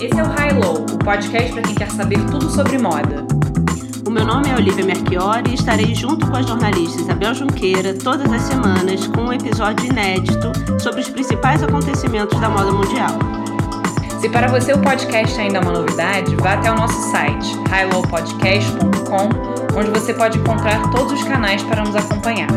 Esse é o High Low, o podcast para quem quer saber tudo sobre moda. O meu nome é Olivia Merchiori e estarei junto com a jornalista Isabel Junqueira todas as semanas com um episódio inédito sobre os principais acontecimentos da moda mundial. Se para você o podcast ainda é uma novidade, vá até o nosso site highlowpodcast.com, onde você pode encontrar todos os canais para nos acompanhar.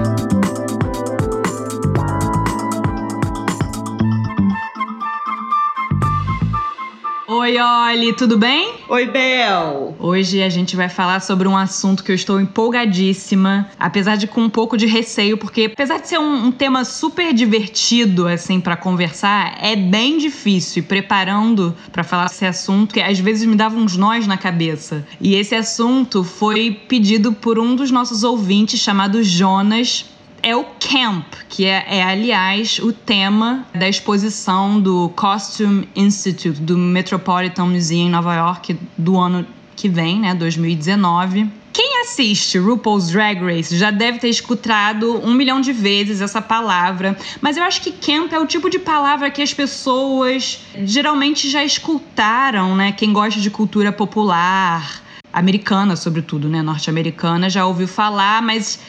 Oi, Oli, tudo bem? Oi, Bel! Hoje a gente vai falar sobre um assunto que eu estou empolgadíssima, apesar de com um pouco de receio, porque apesar de ser um, um tema super divertido, assim, para conversar, é bem difícil. E preparando para falar esse assunto, que às vezes me dava uns nós na cabeça. E esse assunto foi pedido por um dos nossos ouvintes, chamado Jonas, é o camp, que é, é, aliás o tema da exposição do Costume Institute do Metropolitan Museum em Nova York do ano que vem, né, 2019. Quem assiste RuPaul's Drag Race já deve ter escutado um milhão de vezes essa palavra, mas eu acho que camp é o tipo de palavra que as pessoas geralmente já escutaram, né? Quem gosta de cultura popular, americana, sobretudo, né? Norte-americana, já ouviu falar, mas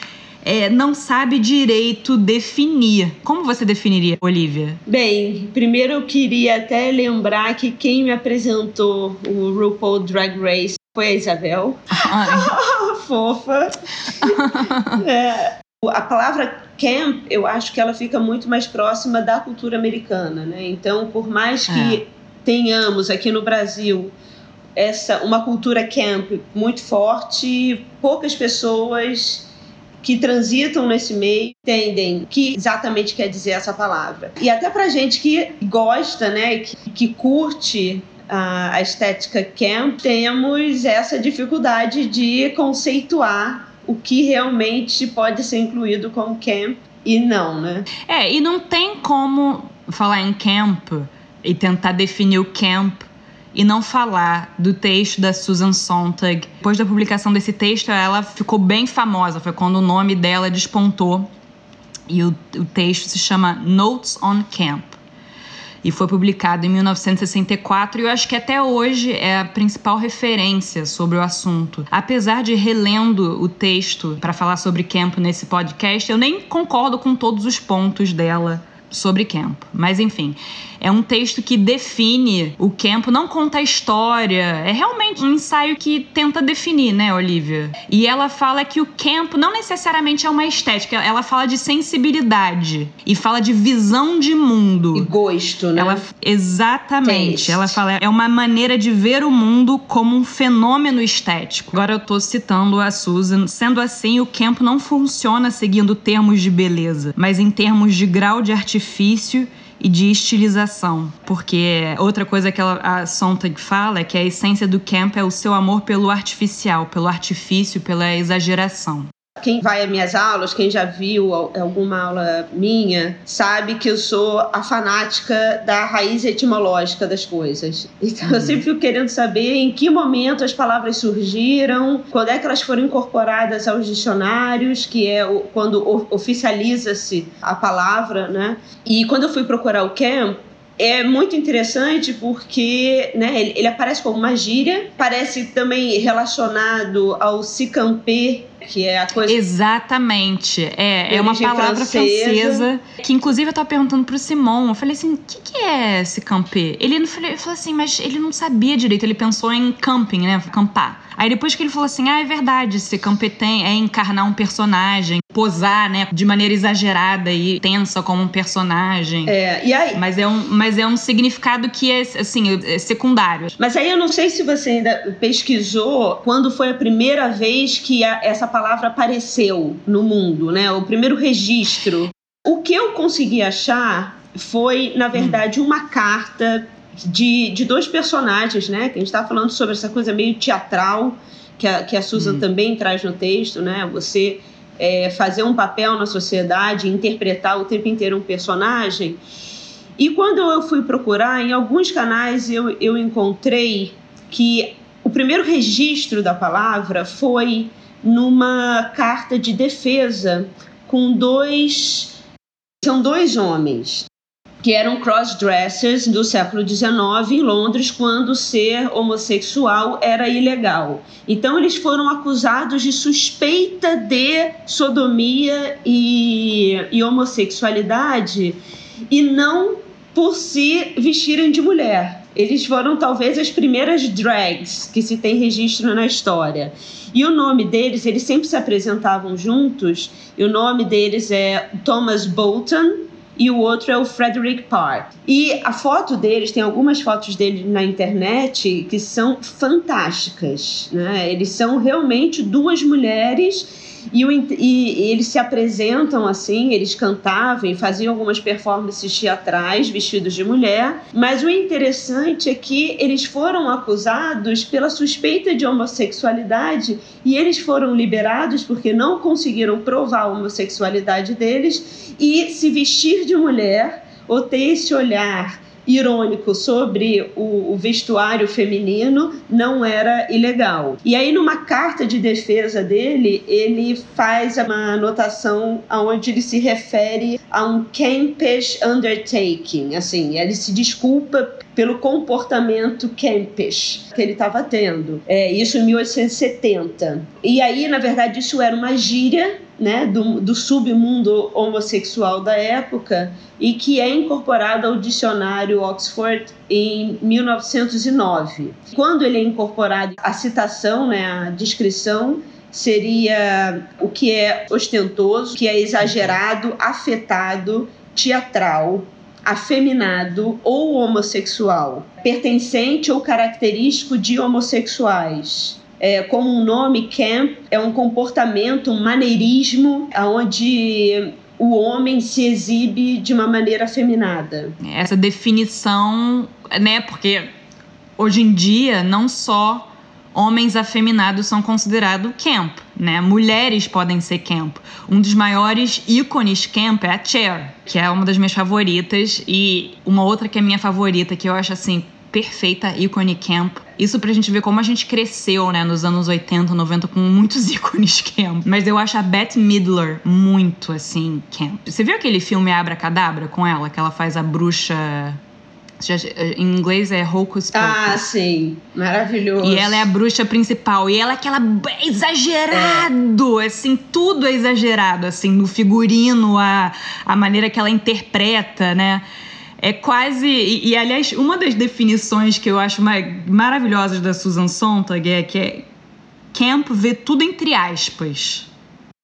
é, não sabe direito definir. Como você definiria, Olivia? Bem, primeiro eu queria até lembrar que quem me apresentou o RuPaul Drag Race foi a Isabel. Fofa. é, a palavra camp, eu acho que ela fica muito mais próxima da cultura americana, né? Então, por mais que é. tenhamos aqui no Brasil essa uma cultura camp muito forte, poucas pessoas que transitam nesse meio entendem que exatamente quer dizer essa palavra. E até pra gente que gosta, né, que, que curte a estética camp, temos essa dificuldade de conceituar o que realmente pode ser incluído como camp e não, né? É, e não tem como falar em camp e tentar definir o camp e não falar do texto da Susan Sontag. Depois da publicação desse texto, ela ficou bem famosa, foi quando o nome dela despontou. E o, o texto se chama Notes on Camp. E foi publicado em 1964 e eu acho que até hoje é a principal referência sobre o assunto. Apesar de relendo o texto para falar sobre camp nesse podcast, eu nem concordo com todos os pontos dela sobre camp. Mas enfim, é um texto que define o camp, não conta a história. É realmente um ensaio que tenta definir, né, Olivia? E ela fala que o camp não necessariamente é uma estética, ela fala de sensibilidade e fala de visão de mundo. E gosto, né? Ela, exatamente. Taste. Ela fala é uma maneira de ver o mundo como um fenômeno estético. Agora eu tô citando a Susan. Sendo assim, o camp não funciona seguindo termos de beleza, mas em termos de grau de artifício e de estilização. Porque outra coisa que ela, a Sontag fala é que a essência do camp é o seu amor pelo artificial, pelo artifício, pela exageração. Quem vai às minhas aulas, quem já viu alguma aula minha, sabe que eu sou a fanática da raiz etimológica das coisas. Então uhum. eu sempre fico querendo saber em que momento as palavras surgiram, quando é que elas foram incorporadas aos dicionários, que é quando oficializa-se a palavra, né? E quando eu fui procurar o camp, é muito interessante porque né, ele, ele, aparece como uma gíria, parece também relacionado ao se camper que é a coisa. Exatamente. É, é uma palavra francesa. francesa. Que inclusive eu tava perguntando pro Simon. Eu falei assim: o que, que é esse campé? Ele, não, falou assim, mas ele não sabia direito. Ele pensou em camping, né? Campar. Aí depois que ele falou assim: ah, é verdade, ser campetém é encarnar um personagem, posar, né, de maneira exagerada e tensa como um personagem. É, e aí? Mas é um, mas é um significado que é, assim, é secundário. Mas aí eu não sei se você ainda pesquisou quando foi a primeira vez que a, essa palavra apareceu no mundo, né? O primeiro registro. O que eu consegui achar foi, na verdade, uma carta de, de dois personagens, né? Que a gente está falando sobre essa coisa meio teatral que a, que a Susan uhum. também traz no texto, né? Você é, fazer um papel na sociedade, interpretar o tempo inteiro um personagem. E quando eu fui procurar, em alguns canais eu, eu encontrei que o primeiro registro da palavra foi numa carta de defesa com dois. São dois homens que eram crossdressers do século XIX em Londres, quando ser homossexual era ilegal. Então, eles foram acusados de suspeita de sodomia e, e homossexualidade e não por se vestirem de mulher. Eles foram talvez as primeiras drags que se tem registro na história. E o nome deles, eles sempre se apresentavam juntos, e o nome deles é Thomas Bolton e o outro é o Frederick Parr. E a foto deles, tem algumas fotos dele na internet que são fantásticas, né? Eles são realmente duas mulheres e, o, e, eles se apresentam assim, eles cantavam e faziam algumas performances teatrais vestidos de mulher. Mas o interessante é que eles foram acusados pela suspeita de homossexualidade e eles foram liberados porque não conseguiram provar a homossexualidade deles e se vestir de mulher ou ter esse olhar irônico sobre o, o, vestuário feminino não era ilegal. E aí, numa carta de defesa dele, ele faz uma anotação onde ele se refere a um campish undertaking, assim, ele se desculpa pelo comportamento campish que ele estava tendo. É, isso em 1870. E aí, na verdade, isso era uma gíria né, do, do submundo homossexual da época e que é incorporado ao dicionário Oxford em 1909. Quando ele é incorporado, a citação, né, a descrição seria o que é ostentoso, que é exagerado, afetado, teatral, afeminado ou homossexual, pertencente ou característico de homossexuais. É, como um nome, camp é um comportamento, um maneirismo, onde o homem se exibe de uma maneira afeminada. Essa definição, né? Porque hoje em dia não só homens afeminados são considerados camp, né? Mulheres podem ser camp. Um dos maiores ícones camp é a Cher, que é uma das minhas favoritas e uma outra que é minha favorita que eu acho assim perfeita ícone camp. Isso pra gente ver como a gente cresceu, né, nos anos 80, 90 com muitos ícones camp. Mas eu acho a Bette Midler muito assim camp. Você viu aquele filme Abra Cadabra com ela, que ela faz a bruxa em inglês é Hocus Pocus. Ah, sim. Maravilhoso. E ela é a bruxa principal. E ela é aquela exagerado, é. assim, tudo é exagerado, assim, no figurino, a, a maneira que ela interpreta, né? É quase. E, e, aliás, uma das definições que eu acho mais maravilhosas da Susan Sontag é que é camp vê tudo entre aspas.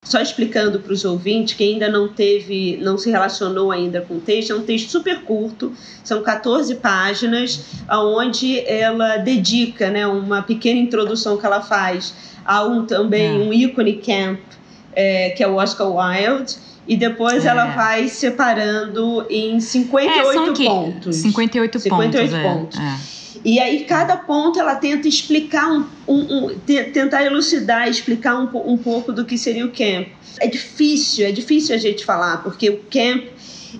Só explicando para os ouvintes que ainda não teve, não se relacionou ainda com o texto, é um texto super curto, são 14 páginas, onde ela dedica né, uma pequena introdução que ela faz a um também é. um ícone camp, é, que é o Oscar Wilde, e depois é. ela vai separando em 58 é, pontos. 58, 58 pontos. pontos. É, é. E aí, cada ponto ela tenta explicar, um, um, um tentar elucidar, explicar um, um pouco do que seria o camp. É difícil, é difícil a gente falar, porque o camp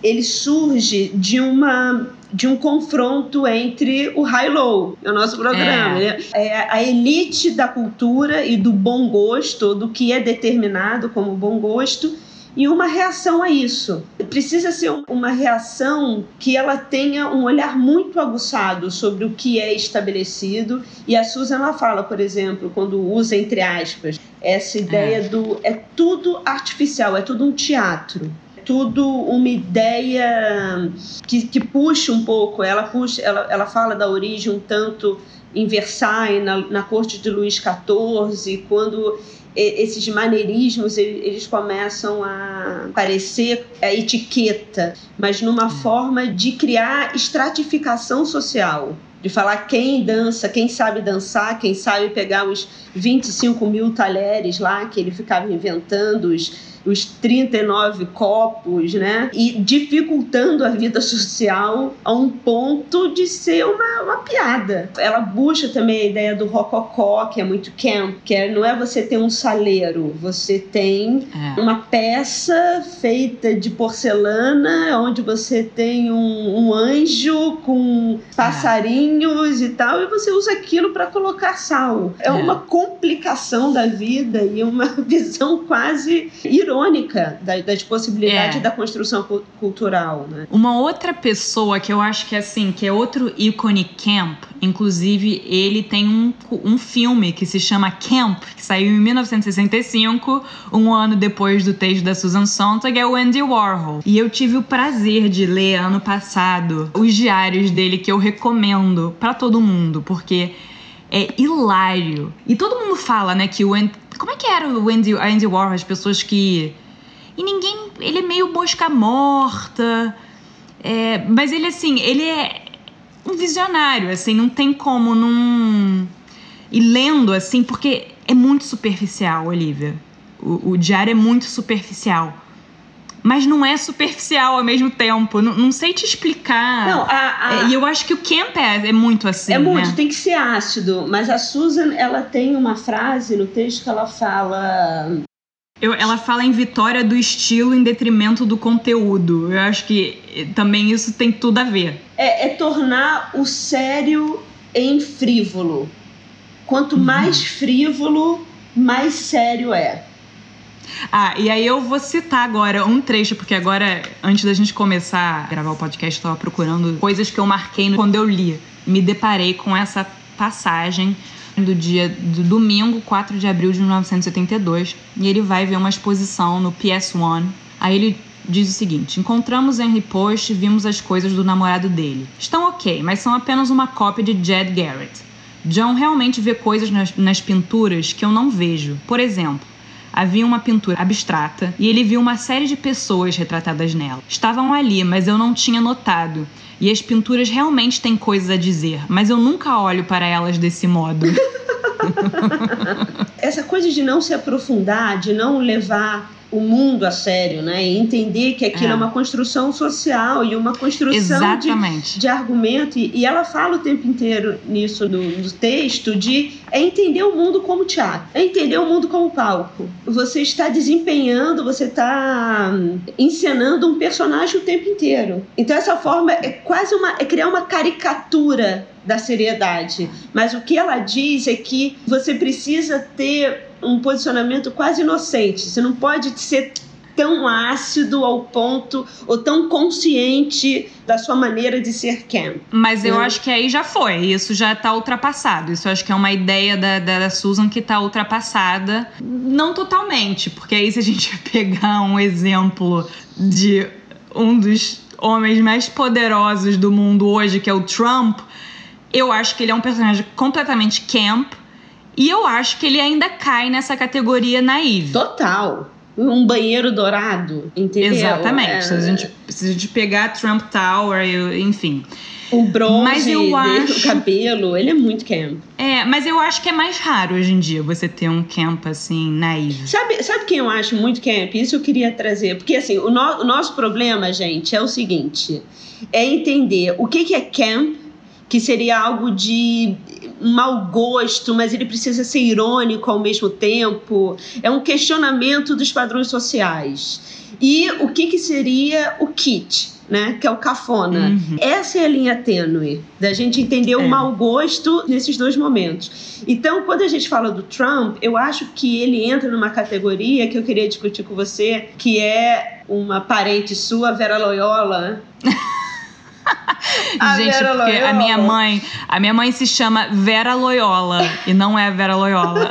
ele surge de uma de um confronto entre o high-low, o nosso programa. É. Né? é a elite da cultura e do bom gosto, do que é determinado como bom gosto, e uma reação a isso. Precisa ser uma reação que ela tenha um olhar muito aguçado sobre o que é estabelecido. E a Susan ela fala, por exemplo, quando usa entre aspas essa ideia é. do é tudo artificial, é tudo um teatro tudo uma ideia que, que puxa um pouco. Ela puxa, ela, ela fala da origem um tanto em Versailles, na, na corte de Luís XIV, quando esses maneirismos eles começam a parecer a etiqueta, mas numa hum. forma de criar estratificação social. De falar quem dança, quem sabe dançar, quem sabe pegar os 25 mil talheres lá que ele ficava inventando, os os 39 copos, né? E dificultando a vida social a um ponto de ser uma, uma piada. Ela puxa também a ideia do rococó, que é muito camp, que é, não é você ter um saleiro, você tem é. uma peça feita de porcelana, onde você tem um, um anjo com passarinhos é. e tal, e você usa aquilo para colocar sal. É, é, uma complicação da vida e uma visão quase irônica das possibilidades é. da construção cultural. Né? Uma outra pessoa que eu acho que é assim, que é outro ícone camp, inclusive ele tem um, um filme que se chama Camp, que saiu em 1965, um ano depois do texto da Susan Sontag, é o Andy Warhol. E eu tive o prazer de ler ano passado os diários dele que eu recomendo para todo mundo, porque é hilário. E todo mundo fala, né, que o como é que era o Andy, Andy Warhol, as pessoas que e ninguém, ele é meio mosca morta. É, mas ele, assim, ele é um visionário, assim, não tem como não. E lendo, assim, porque é muito superficial, Olivia. O, o diário é muito superficial. Mas não é superficial ao mesmo tempo. Não, não sei te explicar. Não, a, a... É, e eu acho que o Camp é, é muito assim. É muito, né? tem que ser ácido. Mas a Susan, ela tem uma frase no texto que ela fala eu, ela fala em vitória do estilo em detrimento do conteúdo. Eu acho que eh, também isso tem tudo a ver. É, é tornar o sério em frívolo. Quanto uhum. mais frívolo, mais sério é. Ah, e aí eu vou citar agora um trecho, porque agora, antes da gente começar a gravar o podcast, eu tava procurando coisas que eu marquei quando eu li. Me deparei com essa passagem do dia do domingo, 4 de abril de 1972, e ele vai ver uma exposição no PS1. Aí ele diz o seguinte: Encontramos Henry Post e vimos as coisas do namorado dele. Estão ok, mas são apenas uma cópia de Jed Garrett. John realmente vê coisas nas, nas pinturas que eu não vejo. Por exemplo, havia uma pintura abstrata e ele viu uma série de pessoas retratadas nela. Estavam ali, mas eu não tinha notado. E as pinturas realmente têm coisas a dizer, mas eu nunca olho para elas desse modo. Essa coisa de não se aprofundar, de não levar o mundo a sério, né? E entender que aquilo é, é uma construção social e uma construção de, de, argumento. E, e, ela fala o tempo inteiro nisso no, no, texto de é entender o mundo como teatro, é entender o mundo como palco. Você está desempenhando, você está hum, encenando um personagem o tempo inteiro. Então essa forma é quase uma é criar uma caricatura da seriedade. Mas o que ela diz é que você precisa ter um posicionamento quase inocente. Você não pode ser tão ácido ao ponto ou tão consciente da sua maneira de ser camp. Mas eu né? acho que aí já foi, isso já está ultrapassado. Isso eu acho que é uma ideia da, da, Susan que está ultrapassada. Não totalmente, porque aí se a gente pegar um exemplo de um dos homens mais poderosos do mundo hoje, que é o Trump, eu acho que ele é um personagem completamente camp, e eu acho que ele ainda cai nessa categoria naive. Total. Um banheiro dourado, entendeu? Exatamente. É... Se, a gente, se a gente pegar Trump Tower, enfim. O bronze, mas eu acho... o cabelo, ele é muito camp. É, mas eu acho que é mais raro hoje em dia você ter um camp assim, naive. Sabe, sabe quem eu acho muito camp? Isso eu queria trazer. Porque assim, o, no, o nosso problema, gente, é o seguinte: é entender o que, que é camp que seria algo de mau gosto, mas ele precisa ser irônico ao mesmo tempo. É um questionamento dos padrões sociais. E o que, que seria o kit? Né, que é o cafona. Uhum. Essa é a linha tênue da gente entender o é. mau gosto nesses dois momentos. Então, quando a gente fala do Trump, eu acho que ele entra numa categoria que eu queria discutir com você, que é uma parente sua, Vera Loyola. Gente, Vera porque Loyola. a minha mãe, a minha mãe se chama Vera Loyola e não é Vera Loyola.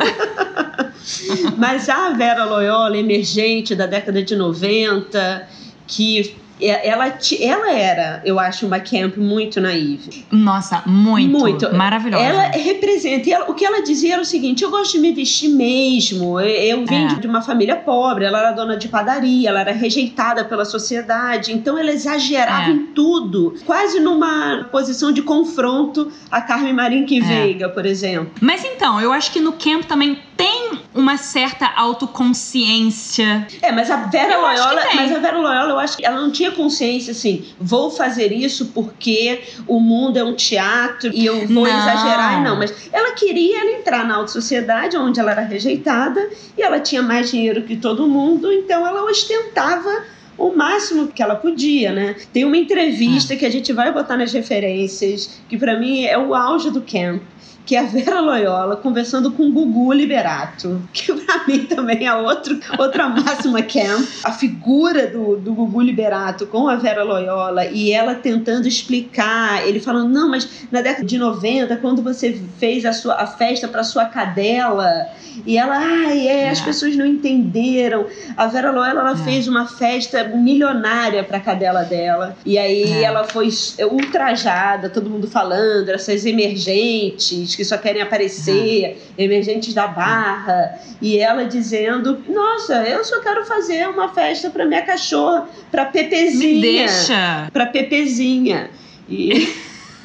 Mas a Vera Loyola, emergente da década de 90, que ela, ela era, eu acho, uma camp muito naive. Nossa, muito. Muito. Maravilhosa. Ela representa. Ela, o que ela dizia era o seguinte: eu gosto de me vestir mesmo. Eu, eu vim é. de uma família pobre, ela era dona de padaria, ela era rejeitada pela sociedade. Então ela exagerava é. em tudo, quase numa posição de confronto a Carmen Marinque é. Veiga, por exemplo. Mas então, eu acho que no camp também tem uma certa autoconsciência. É, mas a Vera eu Loyola, mas a Vera Loyola, eu acho que ela não tinha consciência assim, vou fazer isso porque o mundo é um teatro e eu vou não. exagerar, não, mas ela queria entrar na alta sociedade onde ela era rejeitada e ela tinha mais dinheiro que todo mundo, então ela ostentava o máximo que ela podia, né? Tem uma entrevista é. que a gente vai botar nas referências, que para mim é o auge do camp que é a Vera Loyola conversando com o Gugu Liberato, que para mim também é outro, outra máxima camp. A figura do, do Gugu Liberato com a Vera Loyola e ela tentando explicar, ele falando, não, mas na década de 90, quando você fez a, sua, a festa para sua cadela, e ela, ai, é, é, as pessoas não entenderam. A Vera Loyola ela é. fez uma festa milionária para a cadela dela. E aí é. ela foi ultrajada, todo mundo falando, essas emergentes que só querem aparecer, é. emergentes da barra. E ela dizendo: Nossa, eu só quero fazer uma festa para minha cachorra, para Pepezinha. Me deixa. Para Pepezinha. E.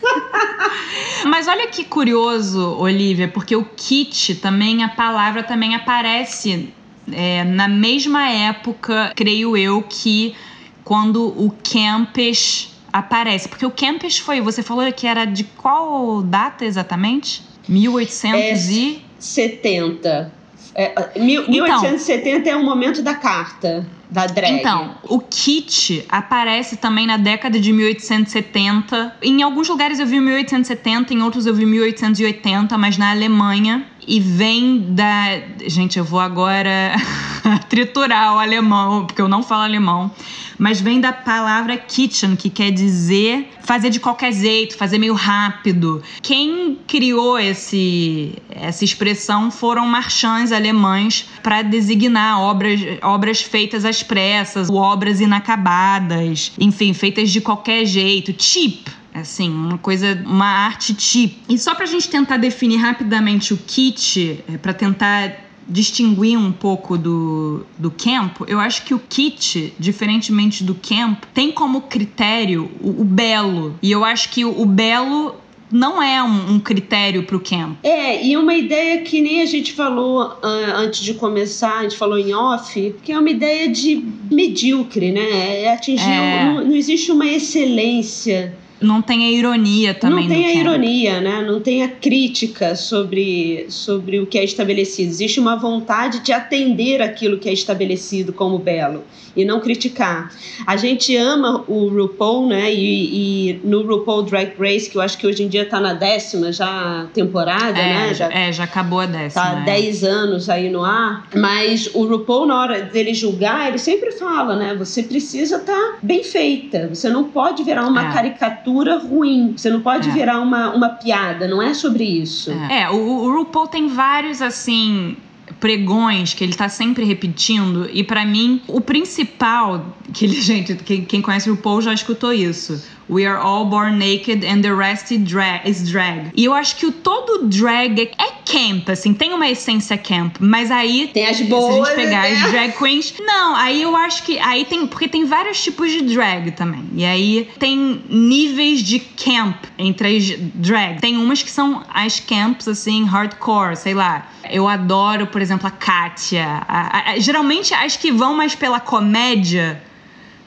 Mas olha que curioso, Olivia, porque o kit também, a palavra também aparece é, na mesma época, creio eu, que quando o campus aparece. Porque o campus foi, você falou que era de qual data exatamente? 1870. É, 1870 então, é o momento da carta da drag. Então, o kit aparece também na década de 1870. Em alguns lugares eu vi 1870, em outros eu vi 1880, mas na Alemanha. E vem da. Gente, eu vou agora triturar o alemão, porque eu não falo alemão mas vem da palavra kitchen, que quer dizer fazer de qualquer jeito, fazer meio rápido. Quem criou esse, essa expressão foram marchands alemães para designar obras, obras feitas às pressas, obras inacabadas, enfim, feitas de qualquer jeito. Cheap, assim, uma coisa, uma arte cheap. E só pra gente tentar definir rapidamente o kit, é, para tentar distinguir um pouco do, do camp, eu acho que o kit, diferentemente do camp, tem como critério o, o belo. E eu acho que o, o belo não é um, um critério para o camp. É, e uma ideia que nem a gente falou uh, antes de começar, a gente falou em off, que é uma ideia de medíocre, né? É atingir. É... Não, não existe uma excelência não tem a ironia também. Não tem a ironia, né? Não tem a crítica sobre, sobre o que é estabelecido. Existe uma vontade de atender aquilo que é estabelecido como belo e não criticar. A gente ama o RuPaul, né? E, e no RuPaul Drag Race, que eu acho que hoje em dia está na décima já temporada, é, né? Já, é, já acabou a décima. Tá é. 10 anos aí no ar. Mas o RuPaul, na hora dele julgar, ele sempre fala, né? Você precisa estar tá bem feita. Você não pode virar uma é. caricatura ruim. Você não pode é. virar uma, uma piada. Não é sobre isso. É, é o, o RuPaul tem vários, assim, pregões que ele tá sempre repetindo. E para mim, o principal, que ele, gente, quem, quem conhece o Paul já escutou isso. We are all born naked and the rest is drag. Is drag. E eu acho que o todo drag é camp, assim, tem uma essência camp, mas aí tem as boas, se a gente pegar né? as drag queens, não, aí eu acho que aí tem porque tem vários tipos de drag também. E aí tem níveis de camp entre as drag. Tem umas que são as camps assim, hardcore, sei lá. Eu adoro, por exemplo, a Katia. A, a, a, geralmente as que vão mais pela comédia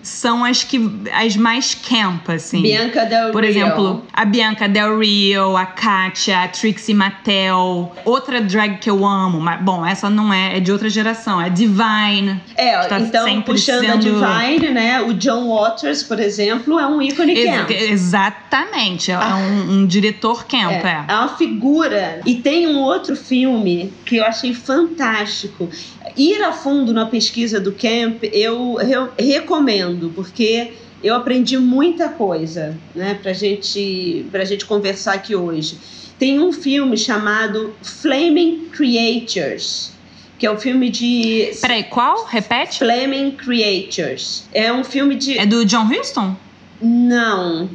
são as que as mais camp, assim. Bianca Del Por Rio. exemplo, a Bianca Del Rio, a Katia, a Trixie Mattel. Outra drag que eu amo, mas, bom, essa não é, é de outra geração, é Divine. É, tá então puxando sendo... a Divine, né? O John Waters, por exemplo, é um ícone Ex camp. Exatamente, é ah. um, um, diretor camp, é, é. É uma figura. E tem um outro filme que eu achei fantástico. Ir a fundo na pesquisa do camp, eu, eu recomendo, porque eu aprendi muita coisa, né, pra gente, pra gente conversar aqui hoje. Tem um filme chamado Flaming Creatures, que é um filme de. Peraí, qual? Repete? Flaming Creatures. É um filme de. É do John Huston? Não.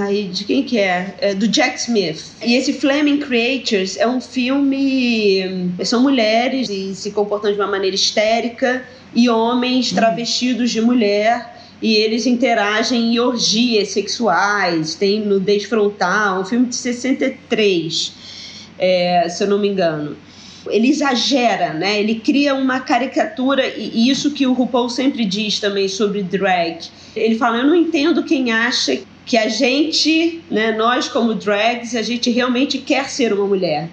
Ai, de quem que é? é? Do Jack Smith. E esse Flaming Creatures é um filme. São mulheres e se comportam de uma maneira histérica e homens hum. travestidos de mulher. E eles interagem em orgias sexuais, tem nudez frontal. Um filme de 63, é, se eu não me engano. ele exagera, né? Ele cria uma caricatura e isso que o RuPaul sempre diz também sobre drag. Ele fala: "Eu não entendo quem acha que a gente, né, nós como drags, a gente realmente quer ser uma mulher.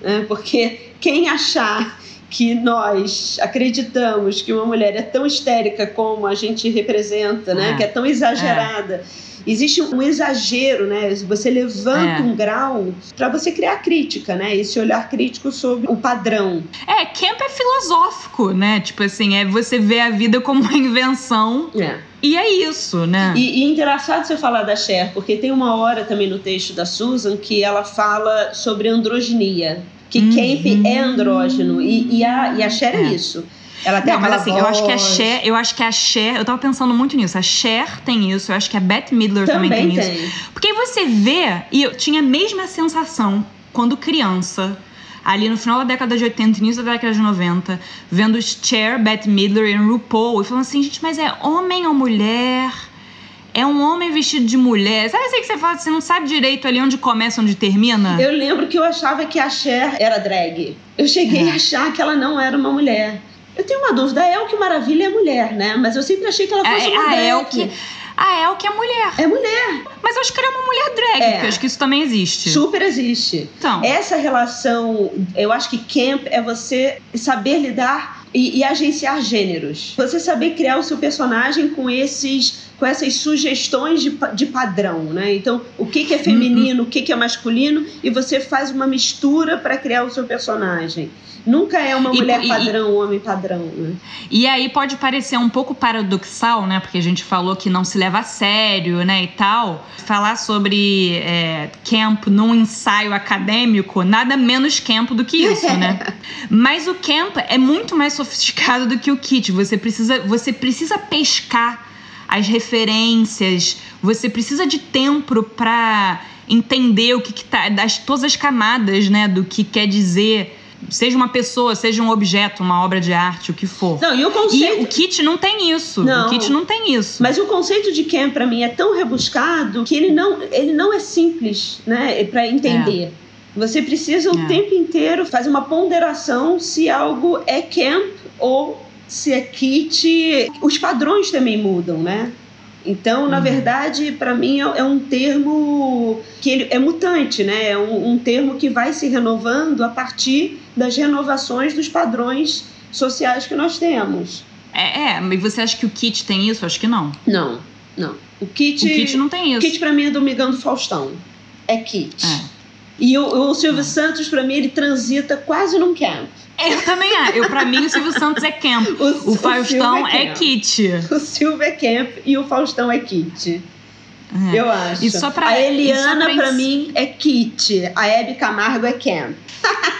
Né? Porque quem achar que nós acreditamos que uma mulher é tão histérica como a gente representa, né? É. Que é tão exagerada. É existe um exagero, né? Você levanta é. um grau para você criar crítica, né? Esse olhar crítico sobre o padrão. É, camp é filosófico, né? Tipo assim, é você ver a vida como uma invenção. É. E é isso, né? E, e engraçado você falar da Cher, porque tem uma hora também no texto da Susan que ela fala sobre androginia. Que uhum. camp é andrógeno. E, e, a, e a Cher é, é isso. Ela tem não, mas assim, voz. eu acho que a Cher, eu acho que a Cher, eu tava pensando muito nisso. A Cher tem isso, eu acho que a Beth Midler também, também tem, tem, isso. Porque você vê, e eu tinha a mesma sensação quando criança, ali no final da década de 80, início da década de 90, vendo Cher, Beth Midler e RuPaul, e falando assim, gente, mas é homem ou mulher? É um homem vestido de mulher. Sabe assim que você fala, você não sabe direito ali onde começa, onde termina? Eu lembro que eu achava que a Cher era drag. Eu cheguei é. a achar que ela não era uma mulher. Eu tenho uma dúvida, a Elke Maravilha é mulher, né? Mas eu sempre achei que ela fosse a, uma a drag. Elke, a Elke é mulher. É mulher. Mas eu acho que ela é uma mulher drag, é. porque eu acho que isso também existe. Super existe. Então. Essa relação, eu acho que camp é você saber lidar e, e, agenciar gêneros. Você saber criar o seu personagem com esses com essas sugestões de, de padrão, né? Então, o que, que é feminino, uhum. o que, que é masculino, e você faz uma mistura para criar o seu personagem. Nunca é uma mulher e, padrão, um homem padrão, né? E aí pode parecer um pouco paradoxal, né? Porque a gente falou que não se leva a sério, né? E tal. Falar sobre é, camp num ensaio acadêmico, nada menos camp do que isso, né? Mas o camp é muito mais sofisticado do que o kit. Você precisa, você precisa pescar as referências, você precisa de tempo para entender o que, que tá, das todas as camadas, né, do que quer dizer seja uma pessoa, seja um objeto, uma obra de arte, o que for. Não, e o conceito. E o kit não tem isso. Não. O kit não tem isso. Mas o conceito de camp para mim é tão rebuscado que ele não, ele não é simples, né, para entender. É. Você precisa o é. tempo inteiro fazer uma ponderação se algo é camp ou se é kit. Os padrões também mudam, né? Então, na uhum. verdade, para mim é, é, um termo que ele é mutante, né? É um, um, termo que vai se renovando a partir das renovações dos padrões sociais que nós temos. É, é mas você acha que o kit tem isso? Acho que não. Não, não. O kit, o kit não tem isso. O kit para mim é Domingão do Faustão. É kit. É. E o, o Silvio é. Santos, para mim, ele transita quase num camp. Eu também acho. Eu, pra mim, o Silvio Santos é camp. O, o Faustão é, é kit. O Silvio é camp e o Faustão é kit. É. Eu acho. E só pra, a Eliana, pra, pra mim, é kit. A Hebe Camargo é camp.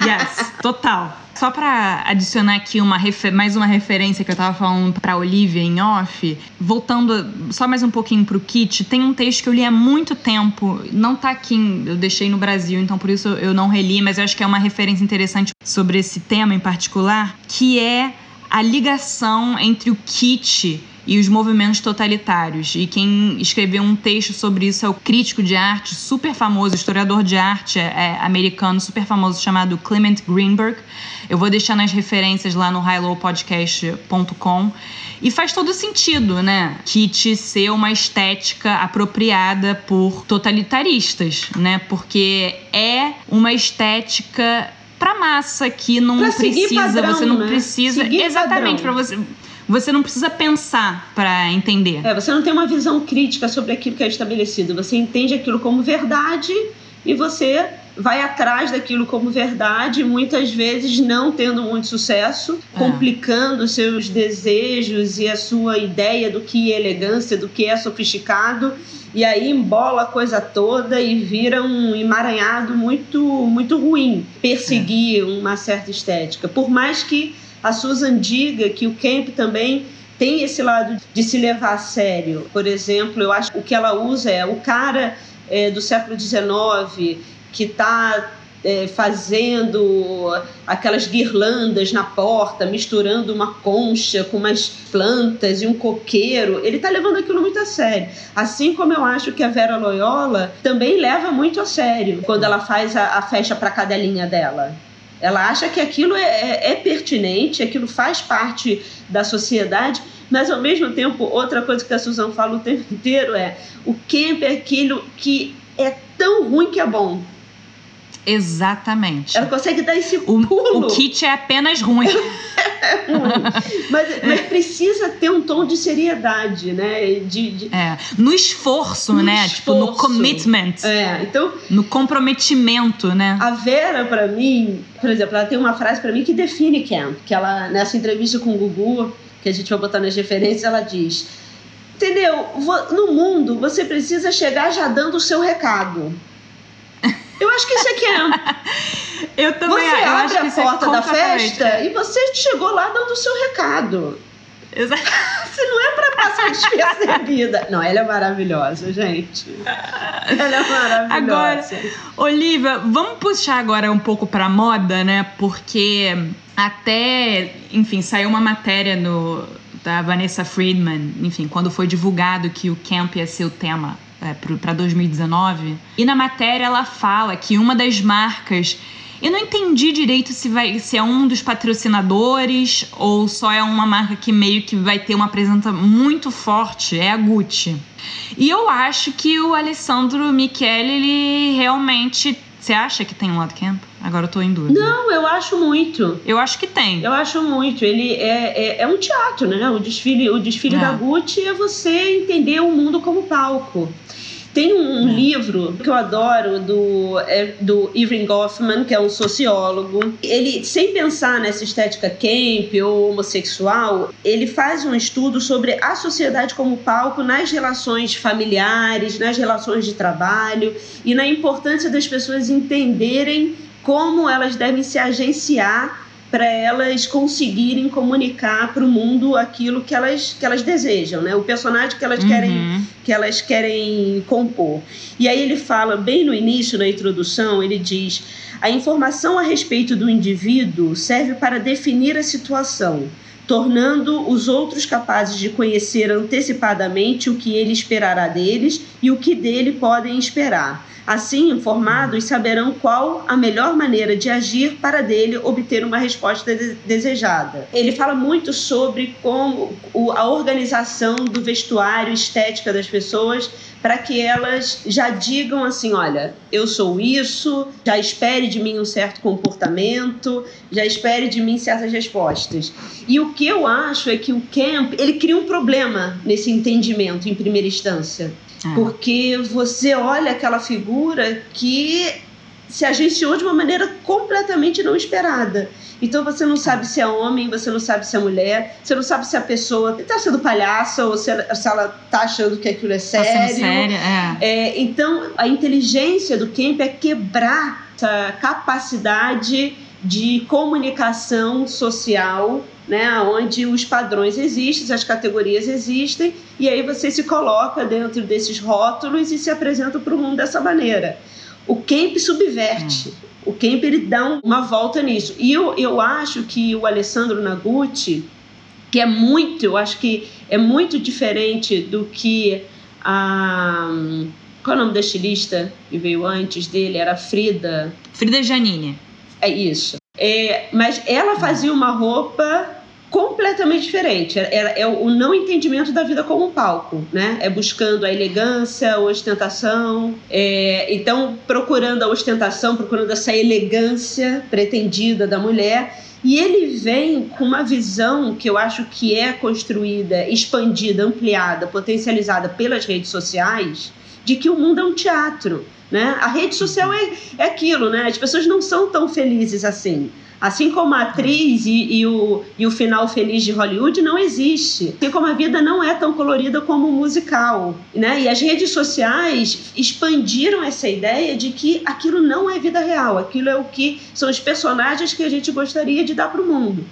Yes, total. Só para adicionar aqui uma mais uma referência que eu tava falando para Olivia em off, voltando só mais um pouquinho pro Kit, tem um texto que eu li há muito tempo, não tá aqui, eu deixei no Brasil, então por isso eu não reli, mas eu acho que é uma referência interessante sobre esse tema em particular, que é a ligação entre o Kit e os movimentos totalitários. E quem escreveu um texto sobre isso é o crítico de arte super famoso, historiador de arte é, americano super famoso chamado Clement Greenberg. Eu vou deixar nas referências lá no highlowpodcast.com. E faz todo sentido, né? Kit ser uma estética apropriada por totalitaristas, né? Porque é uma estética para massa que não pra precisa, padrão, você não né? precisa seguir exatamente para você você não precisa pensar para entender. É, você não tem uma visão crítica sobre aquilo que é estabelecido. Você entende aquilo como verdade e você vai atrás daquilo como verdade, muitas vezes não tendo muito sucesso, é. complicando seus desejos e a sua ideia do que é elegância, do que é sofisticado, e aí embola a coisa toda e vira um emaranhado muito muito ruim perseguir é. uma certa estética. Por mais que a Susan diga que o camp também tem esse lado de se levar a sério. Por exemplo, eu acho que o que ela usa é o cara é, do século XIX que está é, fazendo aquelas guirlandas na porta, misturando uma concha com umas plantas e um coqueiro, ele está levando aquilo muito a sério. Assim como eu acho que a Vera Loyola também leva muito a sério quando ela faz a, a festa para a cadelinha dela Ela acha que aquilo é, é, é pertinente, aquilo faz parte da sociedade, mas ao mesmo tempo, outra coisa que a Susan fala o tempo inteiro é o camp é aquilo que é tão ruim que é bom. Exatamente. Ela consegue dar esse pulo. O, o kit é apenas ruim. é ruim. Mas, mas, precisa ter um tom de seriedade, né? De, de... É. No esforço, no né? Esforço. Tipo, no commitment. É, então... No comprometimento, né? A Vera, para mim, por exemplo, ela tem uma frase para mim que define camp. Que ela, nessa entrevista com o Gugu, que a gente vai botar nas referências, ela diz... Entendeu? No mundo, você precisa chegar já dando o seu recado. Eu acho que isso aqui é. eu também Você eu abre a é porta é da festa e você chegou lá dando o seu recado. Exato. Você não é para passar despercebida. Não, ela é maravilhosa, gente. Ela é maravilhosa. Agora, Olivia, vamos puxar agora um pouco para moda, né? Porque até, enfim, saiu uma matéria no da Vanessa Friedman, enfim, quando foi divulgado que o camp ia ser o tema é, para 2019. E na matéria ela fala que uma das marcas. Eu não entendi direito se, vai, se é um dos patrocinadores ou só é uma marca que meio que vai ter uma presença muito forte, é a Gucci. E eu acho que o Alessandro Michele, ele realmente. Você acha que tem um lado camp? Agora eu tô em dúvida. Não, eu acho muito. Eu acho que tem. Eu acho muito. Ele é, é, é um teatro, né? O desfile, o desfile é. da Gucci é você entender o mundo como palco. Tem um é. livro que eu adoro do, é, do Irving Goffman, que é um sociólogo. Ele, sem pensar nessa estética camp ou homossexual, ele faz um estudo sobre a sociedade como palco nas relações familiares, nas relações de trabalho e na importância das pessoas entenderem como elas devem se agenciar para elas conseguirem comunicar para o mundo aquilo que elas, que elas desejam, né? O personagem que elas uhum. querem que elas querem compor. E aí ele fala bem no início na introdução, ele diz: "A informação a respeito do indivíduo serve para definir a situação, tornando os outros capazes de conhecer antecipadamente o que ele esperará deles e o que dele podem esperar." Assim, informados saberão qual a melhor maneira de agir para dele obter uma resposta de desejada. Ele fala muito sobre como a organização do vestuário, estética das pessoas, para que elas já digam assim, olha, eu sou isso, já espere de mim um certo comportamento, já espere de mim certas respostas. E o que eu acho é que o camp, ele cria um problema nesse entendimento em primeira instância é. Porque você olha aquela figura que se agenciou de uma maneira completamente não esperada. Então você não sabe se é homem, você não sabe se é mulher, você não sabe se a pessoa está sendo palhaça ou se ela, se ela tá achando que aquilo é sério. Tá sério é. É, então a inteligência do Kemp é quebrar essa capacidade de comunicação social né, onde os padrões existem, as categorias existem, e aí você se coloca dentro desses rótulos e se apresenta para o mundo dessa maneira. O Kemp subverte. Hum. O Kemp ele dá uma volta nisso. E eu, eu acho que o Alessandro Nagutti, que é muito, eu acho que é muito diferente do que a. Qual é o nome da estilista que veio antes dele? Era Frida. Frida Janine. É isso. É, mas ela fazia uma roupa completamente diferente. É, é, o não entendimento da vida como um palco, né? É buscando a elegância, a ostentação. É, então, procurando a ostentação, procurando essa elegância pretendida da mulher. E ele vem com uma visão que eu acho que é construída, expandida, ampliada, potencializada pelas redes sociais, de que o mundo é um teatro né? A rede social é, é aquilo, né? As pessoas não são tão felizes assim. Assim como a atriz e, e, o, e o final feliz de Hollywood não existe. Assim como a vida não é tão colorida como o musical. Né? E as redes sociais expandiram essa ideia de que aquilo não é vida real, aquilo é o que são os personagens que a gente gostaria de dar para o mundo.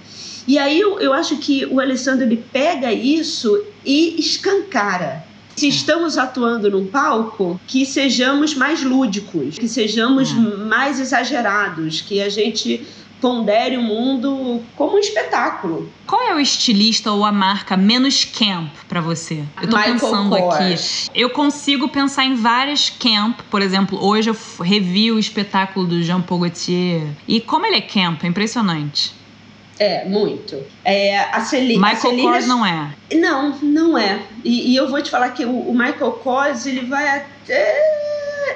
E aí eu, eu acho que o Alessandro ele pega isso e escancara Se estamos atuando num palco, que sejamos mais lúdicos, que sejamos hum. mais exagerados, que a gente pondere o mundo como um espetáculo. Qual é o estilista ou a marca menos camp para você? Eu tô Michael pensando Kors. aqui. Eu consigo pensar em várias camp. Por exemplo, hoje eu revi o espetáculo do Jean Paul Gaultier. E como ele é camp, é impressionante. É, muito. É, a Michael a Kors não é. Não, não é. E, e, eu vou te falar que o, o Michael Kors, ele vai até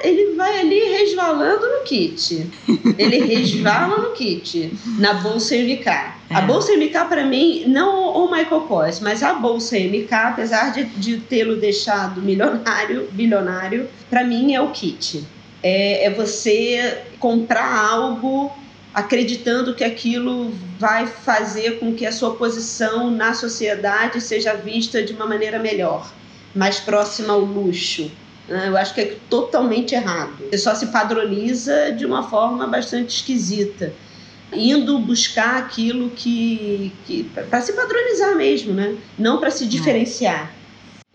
ele vai ali resvalando no kit. Ele resvala no kit, na bolsa MK. É. A bolsa MK, para mim, não o Michael Kors, mas a bolsa MK, apesar de, de tê-lo deixado milionário, bilionário, para mim é o kit. É, é você comprar algo acreditando que aquilo vai fazer com que a sua posição na sociedade seja vista de uma maneira melhor, mais próxima ao luxo. Né? Eu acho que é totalmente errado. Você só se padroniza de uma forma bastante esquisita, indo buscar aquilo que, que para se padronizar mesmo, né? Não para se diferenciar.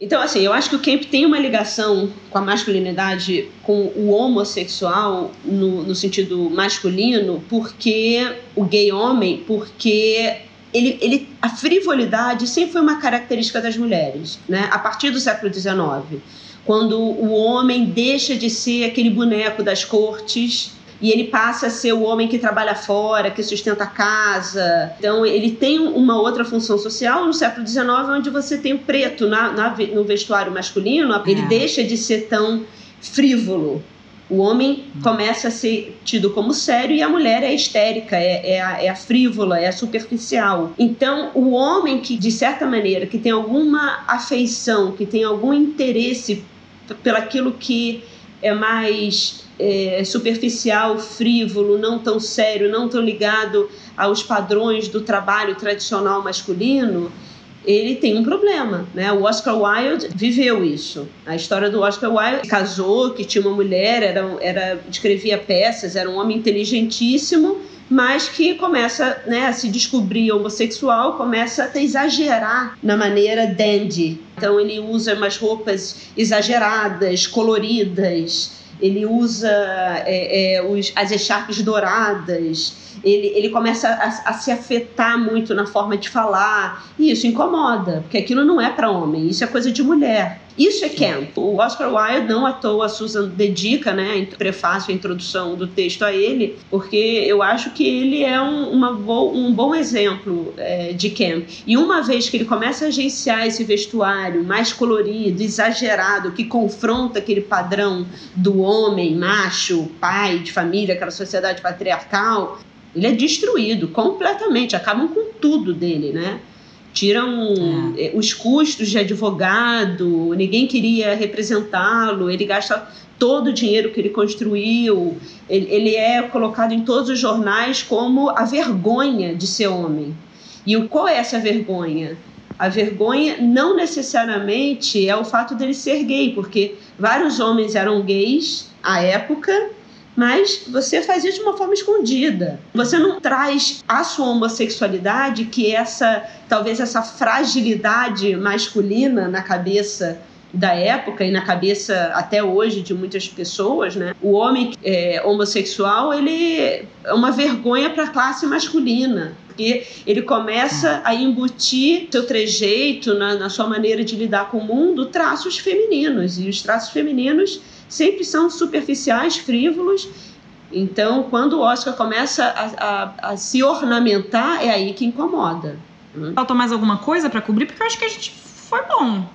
Então, assim, eu acho que o Camp tem uma ligação com a masculinidade, com o homossexual no, no sentido masculino, porque o gay homem, porque ele, ele, a frivolidade sempre foi uma característica das mulheres, né? A partir do século XIX quando o homem deixa de ser aquele boneco das cortes e ele passa a ser o homem que trabalha fora, que sustenta a casa. Então, ele tem uma outra função social no século XIX, onde você tem o preto na, na no vestuário masculino, ele é. deixa de ser tão frívolo. O homem começa a ser tido como sério e a mulher é histérica, é, é, a, é a frívola, é a superficial. Então, o homem que, de certa maneira, que tem alguma afeição, que tem algum interesse pelaquilo que é mais é, superficial, frívolo, não tão sério, não tão ligado aos padrões do trabalho tradicional masculino, ele tem um problema, né? O Oscar Wilde viveu isso. A história do Oscar Wilde casou, que tinha uma mulher, era, era escrevia peças, era um homem inteligentíssimo, mas que começa né, a se descobrir homossexual, começa a exagerar na maneira dandy. Então ele usa umas roupas exageradas, coloridas, ele usa é, é, os, as echarpes douradas, ele, ele começa a, a, se afetar muito na forma de falar, e isso incomoda, porque aquilo não é para homem, isso é coisa de mulher. Isso é camp. O Oscar Wilde, não à toa, a Susan dedica, né, prefácio, a introdução do texto a ele, porque eu acho que ele é um, uma um bom exemplo é, de camp. E uma vez que ele começa a agenciar esse vestuário mais colorido, exagerado, que confronta aquele padrão do homem macho, pai de família, aquela sociedade patriarcal, ele é destruído completamente, acabam com tudo dele, né? Tiram é. os custos de advogado, ninguém queria representá-lo, ele gasta todo o dinheiro que ele construiu, ele, ele é colocado em todos os jornais como a vergonha de ser homem. E o, qual é essa vergonha? A vergonha não necessariamente é o fato dele ser gay, porque vários homens eram gays à época mas você faz isso de uma forma escondida. Você não traz a sua homossexualidade, que é essa talvez essa fragilidade masculina na cabeça da época e na cabeça até hoje de muitas pessoas, né? O homem é, homossexual ele é uma vergonha para a classe masculina, porque ele começa a embutir seu trejeito na, na sua maneira de lidar com o mundo traços femininos e os traços femininos sempre são superficiais, frívolos. Então, quando o Oscar começa a, a, a se ornamentar, é aí que incomoda. Faltou mais alguma coisa para cobrir? Porque eu acho que a gente foi bom.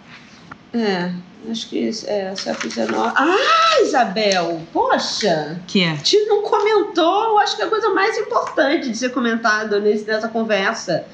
É, acho que é, CF19. Ah, Isabel! Poxa! Que é? Te não comentou, eu acho que é a coisa mais importante de ser comentado nessa conversa.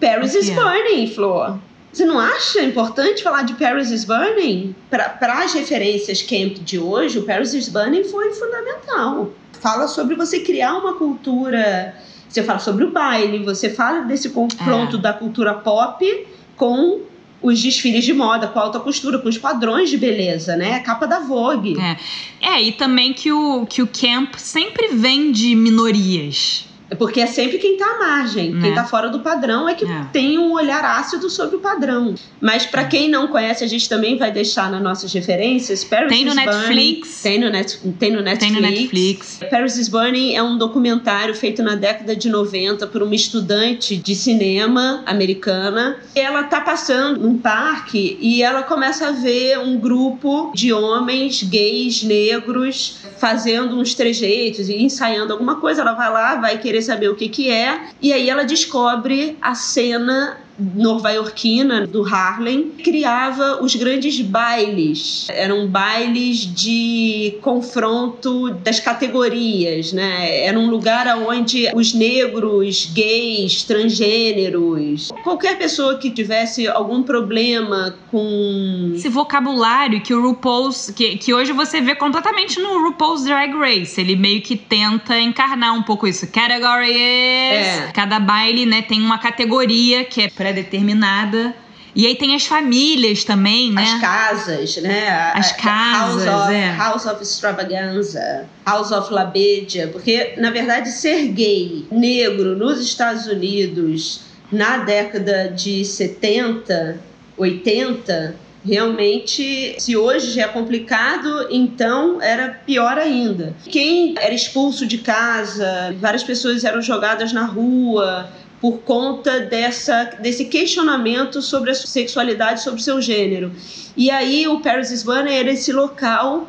Paris is é? burning, Flor. Você não acha importante falar de Paris is Burning? Para as referências camp de hoje, o Paris is Burning foi fundamental. Fala sobre você criar uma cultura. Você fala sobre o baile, você fala desse confronto é. da cultura pop com os desfiles de moda, com a alta costura, com os padrões de beleza, né? A capa da Vogue. É, é e também que o, que o camp sempre vem de minorias Porque é sempre quem está à margem. Quem está fora do padrão é que é. tem um olhar ácido sobre o padrão. Mas para quem não conhece, a gente também vai deixar nas nossas referências. Paris tem no Netflix. Tem no, net, tem no Netflix. Tem no Netflix. Paris is Burning é um documentário feito na década de 90 por uma estudante de cinema americana. Ela está passando num parque e ela começa a ver um grupo de homens gays, negros, fazendo uns trejeitos e ensaiando alguma coisa. Ela vai lá, vai querer saber o que que é. E aí ela descobre a cena nova-iorquina do Harlem, criava os grandes bailes. Eram bailes de confronto das categorias, né? Era um lugar onde os negros, gays, transgêneros, qualquer pessoa que tivesse algum problema com esse vocabulário que o RuPaul's que, que hoje você vê completamente no RuPaul's Drag Race, ele meio que tenta encarnar um pouco isso. Category is, é. cada baile, né, tem uma categoria que é pré-determinada. E aí tem as famílias também, né? As casas, né? As casas, House of, é. House of Extravaganza, House of Labedia. Porque, na verdade, ser gay, negro, nos Estados Unidos, na década de 70, 80, realmente, se hoje já é complicado, então era pior ainda. Quem era expulso de casa, várias pessoas eram jogadas na rua, por conta dessa, desse questionamento sobre a sexualidade, sobre o seu gênero. E aí o Paris is era esse local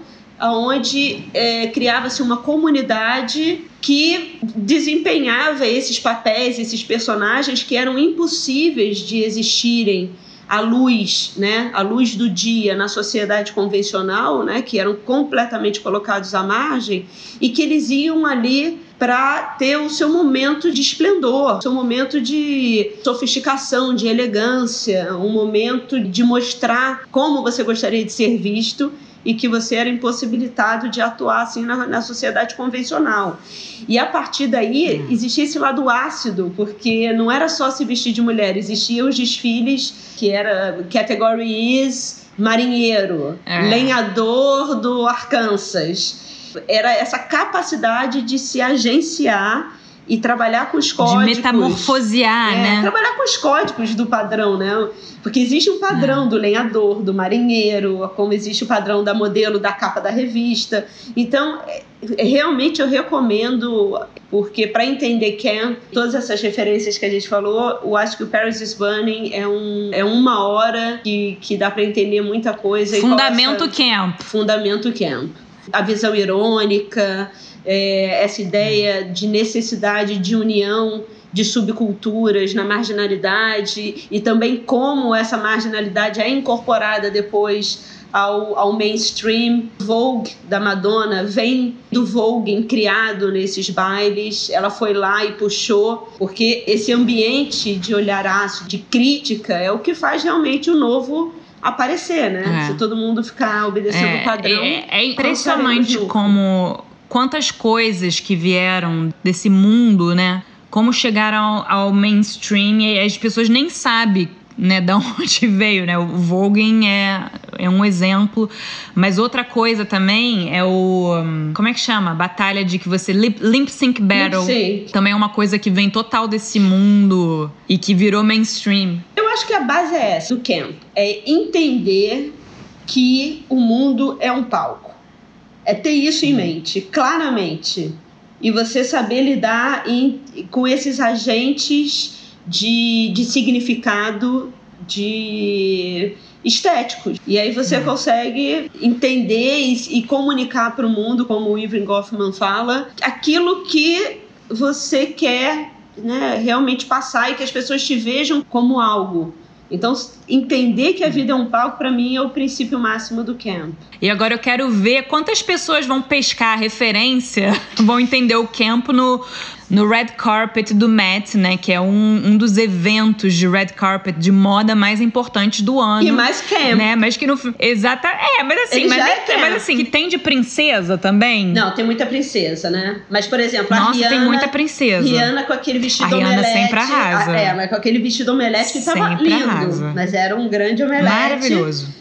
onde é, criava-se uma comunidade que desempenhava esses papéis, esses personagens que eram impossíveis de existirem à luz, né, à luz do dia na sociedade convencional, né, que eram completamente colocados à margem e que eles iam ali para ter o seu momento de esplendor, seu momento de sofisticação, de elegância, um momento de mostrar como você gostaria de ser visto e que você era impossibilitado de atuar assim na, na sociedade convencional. E a partir daí hum. existia esse lado ácido, porque não era só se vestir de mulher, existiam os desfiles que era category is marinheiro, é. lenhador do Arkansas era essa capacidade de se agenciar e trabalhar com os códigos. De metamorfosear, é, né? Trabalhar com os códigos do padrão, né? Porque existe um padrão é. do lenhador, do marinheiro, como existe o padrão da modelo da capa da revista. Então, é, é realmente eu recomendo, porque para entender Camp, todas essas referências que a gente falou, eu acho que o Paris is Burning é, um, é uma hora que, que dá para entender muita coisa. Fundamento Camp. Fundamento Camp a visão irônica, é, essa ideia de necessidade de união de subculturas na marginalidade e também como essa marginalidade é incorporada depois ao, ao mainstream. Vogue da Madonna vem do Vogue criado nesses bailes. Ela foi lá e puxou, porque esse ambiente de olhar ácido, de crítica, é o que faz realmente o novo aparecer, né? É. Se todo mundo ficar obedecendo é, o padrão. É, é impressionante como quantas coisas que vieram desse mundo, né? Como chegaram ao, ao mainstream e as pessoas nem sabem né, da onde veio, né? O Vogue é, é um exemplo, mas outra coisa também é o como é que chama? Batalha de que você lip, Limp Sync Battle. Lip -sync. Também é uma coisa que vem total desse mundo e que virou mainstream. Eu acho que a base é essa do camp, é entender que o mundo é um palco. É ter isso em mente, claramente. E você saber lidar em, com esses agentes de, de significado de estéticos. E aí você uhum. consegue entender e, e comunicar para o mundo, como o Irving Goffman fala, aquilo que você quer né, realmente passar e que as pessoas te vejam como algo. Então, entender que a vida é um palco, para mim, é o princípio máximo do camp. E agora eu quero ver quantas pessoas vão pescar a referência, vão entender o camp no, no Red Carpet do Met, né? Que é um, um dos eventos de Red Carpet de moda mais importantes do ano. E mais camp. Né? Mas que no. Exata. É, mas assim, mas, é mas, assim, que tem de princesa também. Não, tem muita princesa, né? Mas, por exemplo, Nossa, a Rihanna. tem muita princesa. Rihanna com aquele vestido a Rihanna omelete. sempre arrasa. é, mas com aquele vestido omelete que tava sempre lindo. Arrasa. Mas era um grande omelete. Maravilhoso.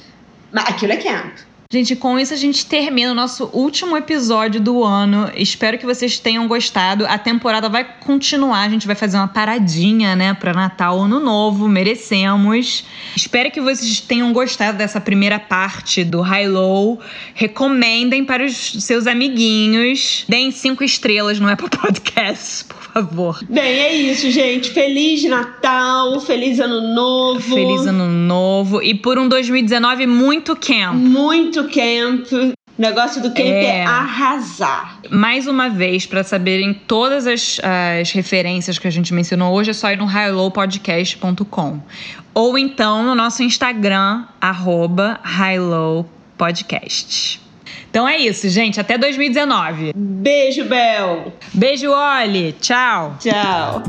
Mas aquilo é camp. Gente, com isso a gente termina o nosso último episódio do ano. Espero que vocês tenham gostado. A temporada vai continuar, a gente vai fazer uma paradinha, né, para Natal, Ano Novo, merecemos. Espero que vocês tenham gostado dessa primeira parte do High Low. Recomendem para os seus amiguinhos. Deem cinco estrelas no Apple Podcasts, por favor. Bem, é isso, gente. Feliz Natal, feliz Ano Novo. Feliz Ano Novo e por um 2019 muito camp. Muito camp. O negócio do camp é, é arrasar. Mais uma vez, para saberem todas as, as referências que a gente mencionou hoje, é só ir no highlowpodcast.com. Ou então no nosso Instagram, arroba highlowpodcast. Então é isso, gente. Até 2019. Beijo, Bel. Beijo, Oli. Tchau. Tchau.